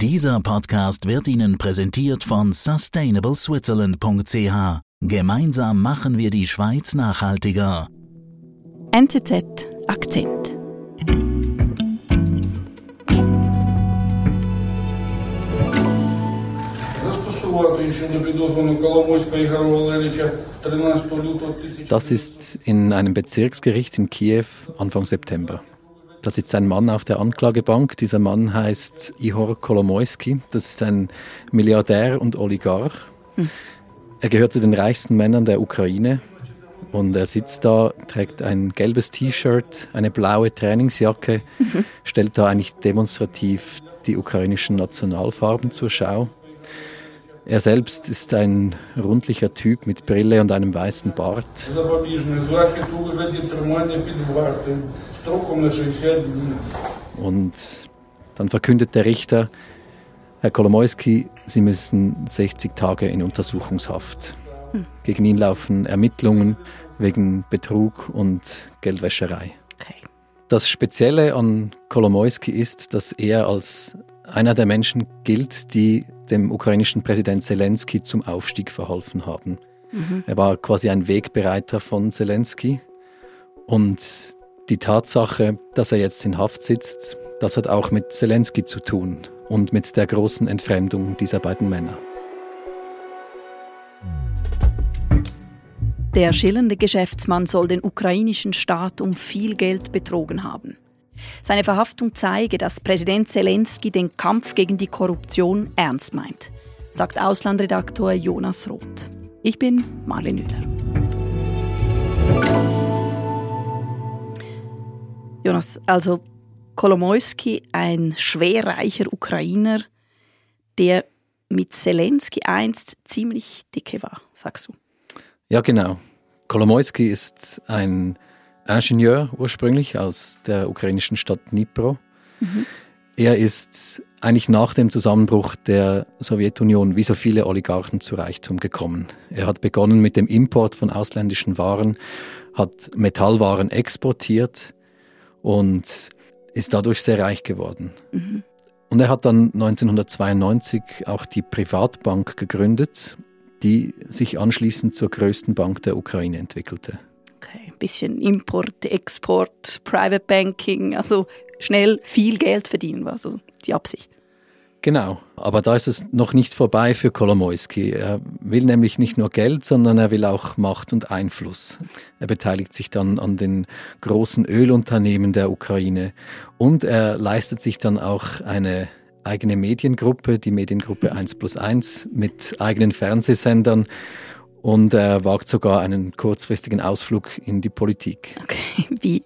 Dieser Podcast wird Ihnen präsentiert von sustainableswitzerland.ch. Gemeinsam machen wir die Schweiz nachhaltiger. NZZ Akzent. Das ist in einem Bezirksgericht in Kiew Anfang September. Da sitzt ein Mann auf der Anklagebank. Dieser Mann heißt Ihor Kolomoisky. Das ist ein Milliardär und Oligarch. Hm. Er gehört zu den reichsten Männern der Ukraine. Und er sitzt da, trägt ein gelbes T-Shirt, eine blaue Trainingsjacke, mhm. stellt da eigentlich demonstrativ die ukrainischen Nationalfarben zur Schau. Er selbst ist ein rundlicher Typ mit Brille und einem weißen Bart. Und dann verkündet der Richter, Herr Kolomoisky, Sie müssen 60 Tage in Untersuchungshaft. Hm. Gegen ihn laufen Ermittlungen wegen Betrug und Geldwäscherei. Okay. Das Spezielle an Kolomoisky ist, dass er als einer der Menschen gilt, die dem ukrainischen Präsident Zelensky zum Aufstieg verholfen haben. Mhm. Er war quasi ein Wegbereiter von Zelensky. Und die Tatsache, dass er jetzt in Haft sitzt, das hat auch mit Zelensky zu tun und mit der großen Entfremdung dieser beiden Männer. Der schillernde Geschäftsmann soll den ukrainischen Staat um viel Geld betrogen haben. Seine Verhaftung zeige, dass Präsident Zelensky den Kampf gegen die Korruption ernst meint, sagt Auslandredaktor Jonas Roth. Ich bin Marlene Müller. Jonas, also Kolomoisky, ein schwerreicher Ukrainer, der mit Zelensky einst ziemlich dicke war, sagst du. Ja, genau. Kolomoisky ist ein Ingenieur ursprünglich aus der ukrainischen Stadt Dnipro. Mhm. Er ist eigentlich nach dem Zusammenbruch der Sowjetunion wie so viele Oligarchen zu Reichtum gekommen. Er hat begonnen mit dem Import von ausländischen Waren, hat Metallwaren exportiert und ist dadurch sehr reich geworden. Mhm. Und er hat dann 1992 auch die Privatbank gegründet, die sich anschließend zur größten Bank der Ukraine entwickelte bisschen Import, Export, Private Banking, also schnell viel Geld verdienen war so die Absicht. Genau, aber da ist es noch nicht vorbei für Kolomoisky. Er will nämlich nicht nur Geld, sondern er will auch Macht und Einfluss. Er beteiligt sich dann an den großen Ölunternehmen der Ukraine und er leistet sich dann auch eine eigene Mediengruppe, die Mediengruppe 1 plus 1 mit eigenen Fernsehsendern und er wagt sogar einen kurzfristigen Ausflug in die Politik. Okay, wie?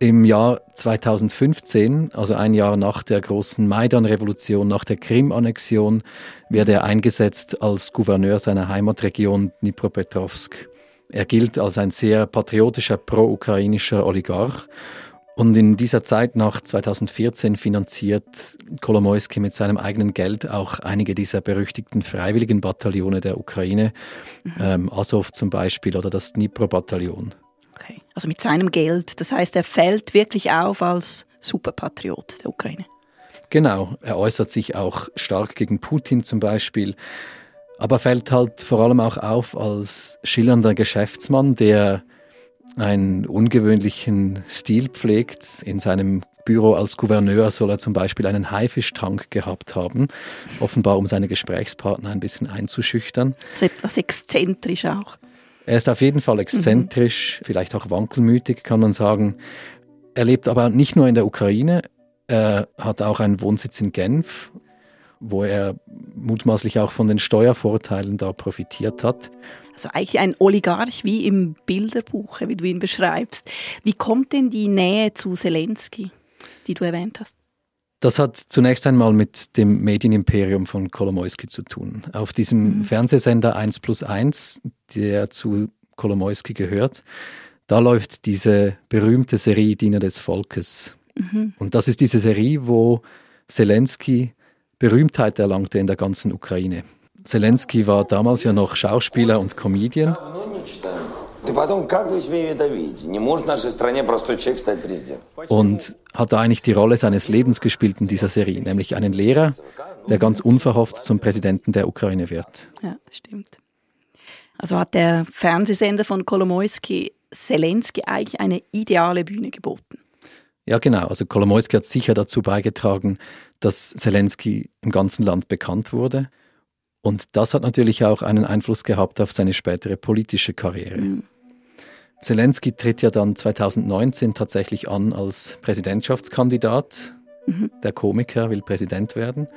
Im Jahr 2015, also ein Jahr nach der großen Maidan-Revolution, nach der Krim-Annexion, wird er eingesetzt als Gouverneur seiner Heimatregion Dnipropetrovsk. Er gilt als ein sehr patriotischer pro-ukrainischer Oligarch und in dieser Zeit nach 2014 finanziert Kolomoisky mit seinem eigenen Geld auch einige dieser berüchtigten freiwilligen Bataillone der Ukraine, mhm. ähm, Azov zum Beispiel oder das Dnipro-Bataillon. Okay, also mit seinem Geld. Das heißt, er fällt wirklich auf als Superpatriot der Ukraine. Genau, er äußert sich auch stark gegen Putin zum Beispiel, aber fällt halt vor allem auch auf als schillernder Geschäftsmann, der einen ungewöhnlichen Stil pflegt. In seinem Büro als Gouverneur soll er zum Beispiel einen Haifischtank gehabt haben, offenbar um seine Gesprächspartner ein bisschen einzuschüchtern. So etwas exzentrisch auch. Er ist auf jeden Fall exzentrisch, mhm. vielleicht auch wankelmütig, kann man sagen. Er lebt aber nicht nur in der Ukraine, er hat auch einen Wohnsitz in Genf, wo er mutmaßlich auch von den Steuervorteilen da profitiert hat. Also eigentlich ein Oligarch wie im Bilderbuch, wie du ihn beschreibst. Wie kommt denn die Nähe zu Zelensky, die du erwähnt hast? Das hat zunächst einmal mit dem Medienimperium von Kolomoisky zu tun. Auf diesem mhm. Fernsehsender 1 plus 1, der zu Kolomoisky gehört, da läuft diese berühmte Serie Diener des Volkes. Mhm. Und das ist diese Serie, wo Zelensky Berühmtheit erlangte in der ganzen Ukraine. Zelensky war damals ja noch Schauspieler und Comedian. Und hat da eigentlich die Rolle seines Lebens gespielt in dieser Serie, nämlich einen Lehrer, der ganz unverhofft zum Präsidenten der Ukraine wird. Ja, stimmt. Also hat der Fernsehsender von Kolomoisky Zelensky eigentlich eine ideale Bühne geboten. Ja, genau. Also Kolomoisky hat sicher dazu beigetragen, dass Zelensky im ganzen Land bekannt wurde. Und das hat natürlich auch einen Einfluss gehabt auf seine spätere politische Karriere. Mhm. Zelensky tritt ja dann 2019 tatsächlich an als Präsidentschaftskandidat. Mhm. Der Komiker will Präsident werden.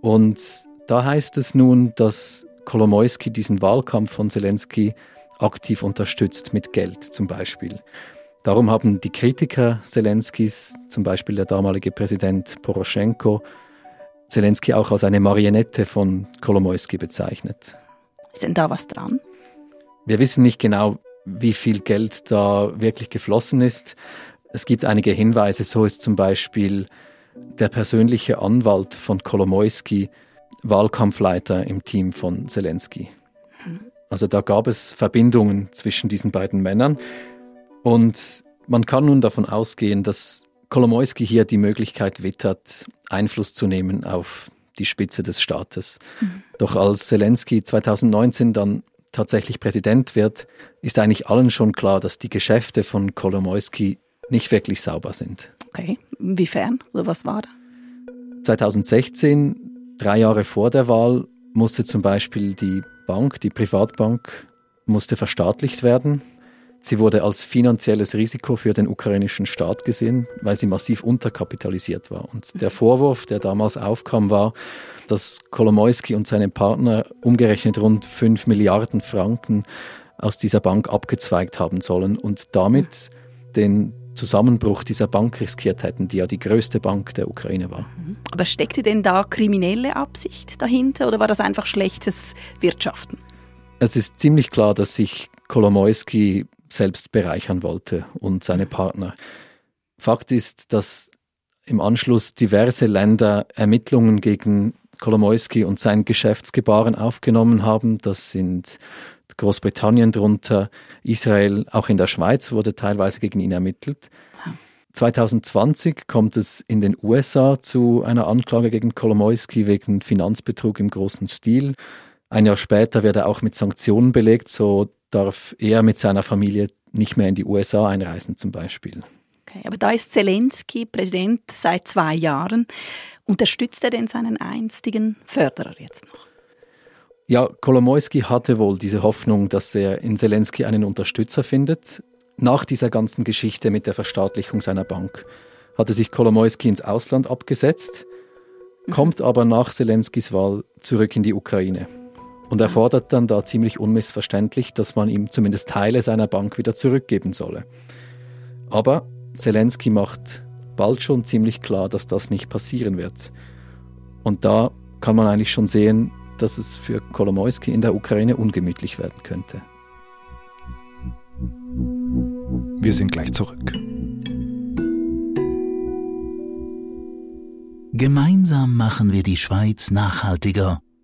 Und da heißt es nun, dass Kolomoisky diesen Wahlkampf von Zelensky aktiv unterstützt mit Geld zum Beispiel. Darum haben die Kritiker Zelenskys, zum Beispiel der damalige Präsident Poroschenko, Zelensky auch als eine Marionette von Kolomoisky bezeichnet. Ist denn da was dran? Wir wissen nicht genau, wie viel Geld da wirklich geflossen ist. Es gibt einige Hinweise, so ist zum Beispiel der persönliche Anwalt von Kolomoisky Wahlkampfleiter im Team von Zelensky. Also da gab es Verbindungen zwischen diesen beiden Männern. Und man kann nun davon ausgehen, dass Kolomoisky hier die Möglichkeit wittert, Einfluss zu nehmen auf die Spitze des Staates. Mhm. Doch als Zelensky 2019 dann tatsächlich Präsident wird, ist eigentlich allen schon klar, dass die Geschäfte von Kolomoisky nicht wirklich sauber sind. Okay, inwiefern? Oder was war da? 2016, drei Jahre vor der Wahl, musste zum Beispiel die Bank, die Privatbank, musste verstaatlicht werden. Sie wurde als finanzielles Risiko für den ukrainischen Staat gesehen, weil sie massiv unterkapitalisiert war. Und der Vorwurf, der damals aufkam, war, dass Kolomoisky und seine Partner umgerechnet rund 5 Milliarden Franken aus dieser Bank abgezweigt haben sollen und damit den Zusammenbruch dieser Bank riskiert hätten, die ja die größte Bank der Ukraine war. Aber steckte denn da kriminelle Absicht dahinter oder war das einfach schlechtes Wirtschaften? Es ist ziemlich klar, dass sich Kolomoisky selbst bereichern wollte und seine Partner. Fakt ist, dass im Anschluss diverse Länder Ermittlungen gegen Kolomoisky und sein Geschäftsgebaren aufgenommen haben. Das sind Großbritannien drunter, Israel, auch in der Schweiz wurde teilweise gegen ihn ermittelt. 2020 kommt es in den USA zu einer Anklage gegen Kolomoisky wegen Finanzbetrug im großen Stil. Ein Jahr später wird er auch mit Sanktionen belegt, so darf er mit seiner Familie nicht mehr in die USA einreisen zum Beispiel. Okay, aber da ist Zelensky Präsident seit zwei Jahren. Unterstützt er denn seinen einstigen Förderer jetzt noch? Ja, Kolomoisky hatte wohl diese Hoffnung, dass er in Zelensky einen Unterstützer findet. Nach dieser ganzen Geschichte mit der Verstaatlichung seiner Bank hatte sich Kolomoisky ins Ausland abgesetzt, mhm. kommt aber nach Zelenskys Wahl zurück in die Ukraine. Und er fordert dann da ziemlich unmissverständlich, dass man ihm zumindest Teile seiner Bank wieder zurückgeben solle. Aber Zelensky macht bald schon ziemlich klar, dass das nicht passieren wird. Und da kann man eigentlich schon sehen, dass es für Kolomoisky in der Ukraine ungemütlich werden könnte. Wir sind gleich zurück. Gemeinsam machen wir die Schweiz nachhaltiger.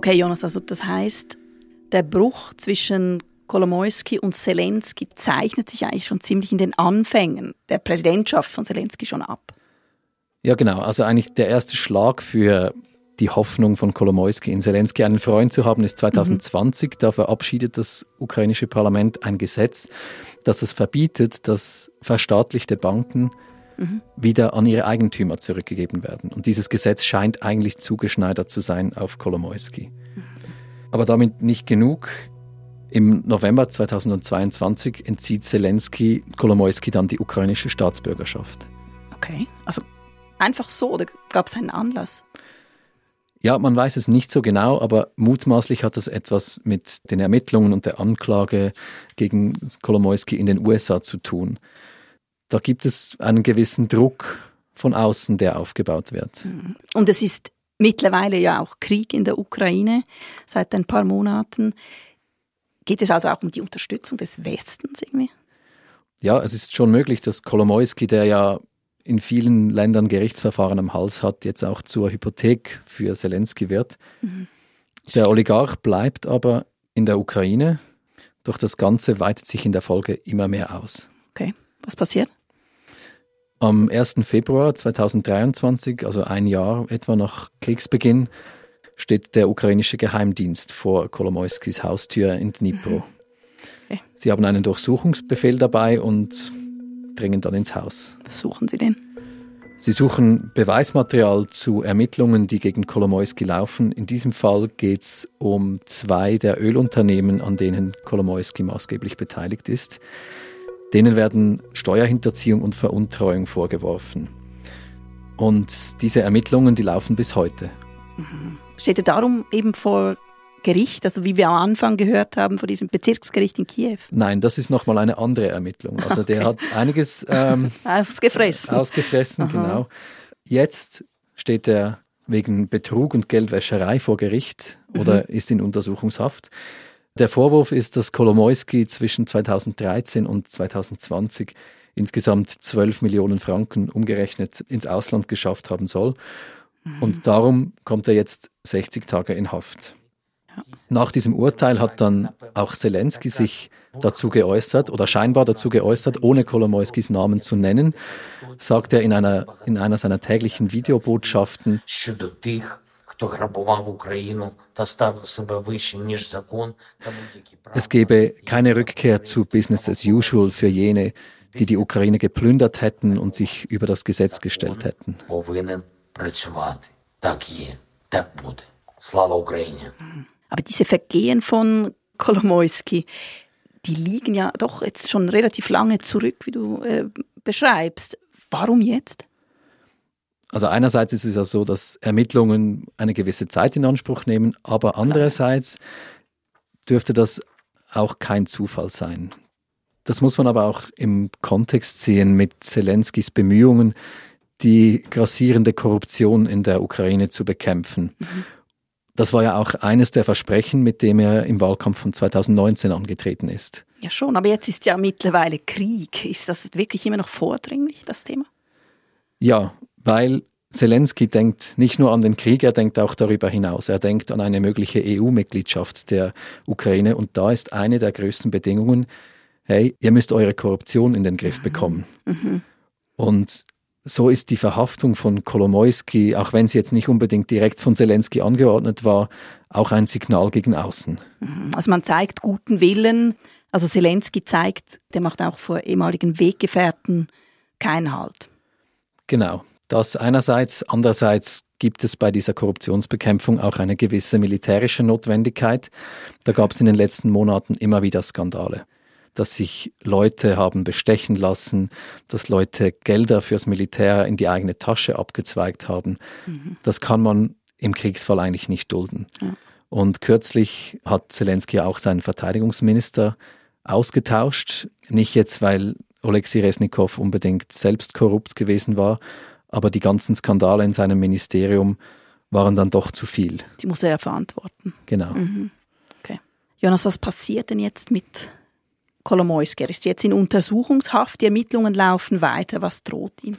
Okay, Jonas, also das heißt, der Bruch zwischen Kolomoisky und Zelensky zeichnet sich eigentlich schon ziemlich in den Anfängen der Präsidentschaft von Zelensky schon ab. Ja, genau. Also eigentlich der erste Schlag für die Hoffnung von Kolomoisky in Zelensky einen Freund zu haben, ist 2020. Mhm. Da verabschiedet das ukrainische Parlament ein Gesetz, das es verbietet, dass verstaatlichte Banken mhm. wieder an ihre Eigentümer zurückgegeben werden. Und dieses Gesetz scheint eigentlich zugeschneidert zu sein auf Kolomoisky. Mhm. Aber damit nicht genug. Im November 2022 entzieht Zelensky Kolomoisky dann die ukrainische Staatsbürgerschaft. Okay, also einfach so oder gab es einen Anlass? Ja, man weiß es nicht so genau, aber mutmaßlich hat das etwas mit den Ermittlungen und der Anklage gegen Kolomoisky in den USA zu tun. Da gibt es einen gewissen Druck von außen, der aufgebaut wird. Mhm. Und es ist mittlerweile ja auch Krieg in der Ukraine seit ein paar Monaten. Geht es also auch um die Unterstützung des Westens irgendwie? Ja, es ist schon möglich, dass Kolomoisky, der ja in vielen Ländern Gerichtsverfahren am Hals hat, jetzt auch zur Hypothek für Zelensky wird. Mhm. Der Oligarch bleibt aber in der Ukraine, doch das Ganze weitet sich in der Folge immer mehr aus. Okay, was passiert? Am 1. Februar 2023, also ein Jahr etwa nach Kriegsbeginn, steht der ukrainische Geheimdienst vor Kolomoiskis Haustür in Dnipro. Mhm. Okay. Sie haben einen Durchsuchungsbefehl dabei und dringen dann ins Haus. Was suchen Sie denn? Sie suchen Beweismaterial zu Ermittlungen, die gegen Kolomoisky laufen. In diesem Fall geht es um zwei der Ölunternehmen, an denen Kolomoisky maßgeblich beteiligt ist. Denen werden Steuerhinterziehung und Veruntreuung vorgeworfen. Und diese Ermittlungen, die laufen bis heute. Mhm. Steht er darum eben vor Gericht, also wie wir am Anfang gehört haben, vor diesem Bezirksgericht in Kiew? Nein, das ist nochmal eine andere Ermittlung. Also okay. der hat einiges ähm, ausgefressen. Ausgefressen, Aha. genau. Jetzt steht er wegen Betrug und Geldwäscherei vor Gericht oder mhm. ist in Untersuchungshaft. Der Vorwurf ist, dass Kolomoisky zwischen 2013 und 2020 insgesamt 12 Millionen Franken umgerechnet ins Ausland geschafft haben soll. Mhm. Und darum kommt er jetzt 60 Tage in Haft. Nach diesem Urteil hat dann auch Zelensky sich dazu geäußert oder scheinbar dazu geäußert, ohne Kolomoiskis Namen zu nennen, sagt er in einer, in einer seiner täglichen Videobotschaften. Es gebe keine Rückkehr zu Business as usual für jene, die die Ukraine geplündert hätten und sich über das Gesetz gestellt hätten. Aber diese Vergehen von Kolomoisky, die liegen ja doch jetzt schon relativ lange zurück, wie du äh, beschreibst. Warum jetzt? Also einerseits ist es ja so, dass Ermittlungen eine gewisse Zeit in Anspruch nehmen, aber andererseits dürfte das auch kein Zufall sein. Das muss man aber auch im Kontext sehen mit Zelenskys Bemühungen, die grassierende Korruption in der Ukraine zu bekämpfen. Mhm. Das war ja auch eines der Versprechen, mit dem er im Wahlkampf von 2019 angetreten ist. Ja schon, aber jetzt ist ja mittlerweile Krieg. Ist das wirklich immer noch vordringlich, das Thema? Ja, weil Zelensky denkt nicht nur an den Krieg, er denkt auch darüber hinaus. Er denkt an eine mögliche EU-Mitgliedschaft der Ukraine und da ist eine der größten Bedingungen, hey, ihr müsst eure Korruption in den Griff mhm. bekommen. Mhm. Und so ist die Verhaftung von Kolomoisky, auch wenn sie jetzt nicht unbedingt direkt von Zelensky angeordnet war, auch ein Signal gegen außen. Mhm. Also man zeigt guten Willen. Also Zelensky zeigt, der macht auch vor ehemaligen Weggefährten keinen Halt. Genau. Das einerseits, andererseits gibt es bei dieser Korruptionsbekämpfung auch eine gewisse militärische Notwendigkeit. Da gab es in den letzten Monaten immer wieder Skandale dass sich Leute haben bestechen lassen, dass Leute Gelder fürs Militär in die eigene Tasche abgezweigt haben. Mhm. Das kann man im Kriegsfall eigentlich nicht dulden. Ja. Und kürzlich hat Zelensky auch seinen Verteidigungsminister ausgetauscht. Nicht jetzt, weil Oleksiy Resnikow unbedingt selbst korrupt gewesen war, aber die ganzen Skandale in seinem Ministerium waren dann doch zu viel. Die muss er ja verantworten. Genau. Mhm. Okay. Jonas, was passiert denn jetzt mit Kolomoisky. Er ist jetzt in Untersuchungshaft, die Ermittlungen laufen weiter. Was droht ihm?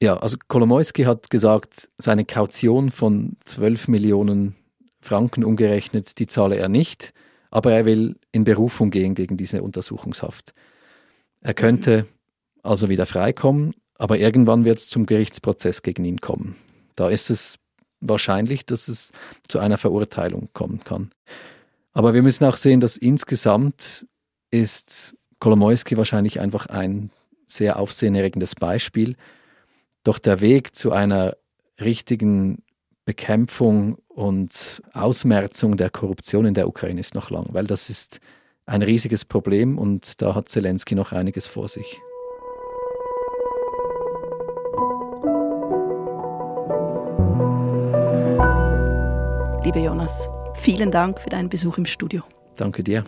Ja, also Kolomoisky hat gesagt, seine Kaution von 12 Millionen Franken umgerechnet, die zahle er nicht, aber er will in Berufung gehen gegen diese Untersuchungshaft. Er könnte mhm. also wieder freikommen, aber irgendwann wird es zum Gerichtsprozess gegen ihn kommen. Da ist es wahrscheinlich, dass es zu einer Verurteilung kommen kann. Aber wir müssen auch sehen, dass insgesamt ist Kolomoisky wahrscheinlich einfach ein sehr aufsehenerregendes Beispiel. Doch der Weg zu einer richtigen Bekämpfung und Ausmerzung der Korruption in der Ukraine ist noch lang, weil das ist ein riesiges Problem und da hat Zelensky noch einiges vor sich. Lieber Jonas, vielen Dank für deinen Besuch im Studio. Danke dir.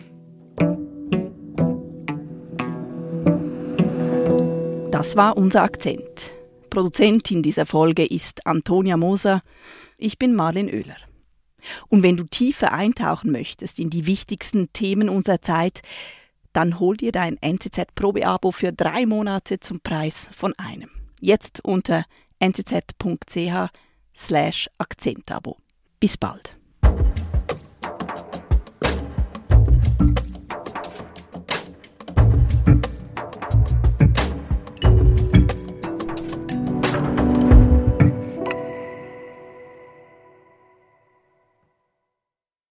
Das war unser Akzent. Produzentin dieser Folge ist Antonia Moser. Ich bin Marlene Oehler. Und wenn du tiefer eintauchen möchtest in die wichtigsten Themen unserer Zeit, dann hol dir dein NZZ-Probeabo für drei Monate zum Preis von einem. Jetzt unter nzz.ch slash Akzentabo. Bis bald.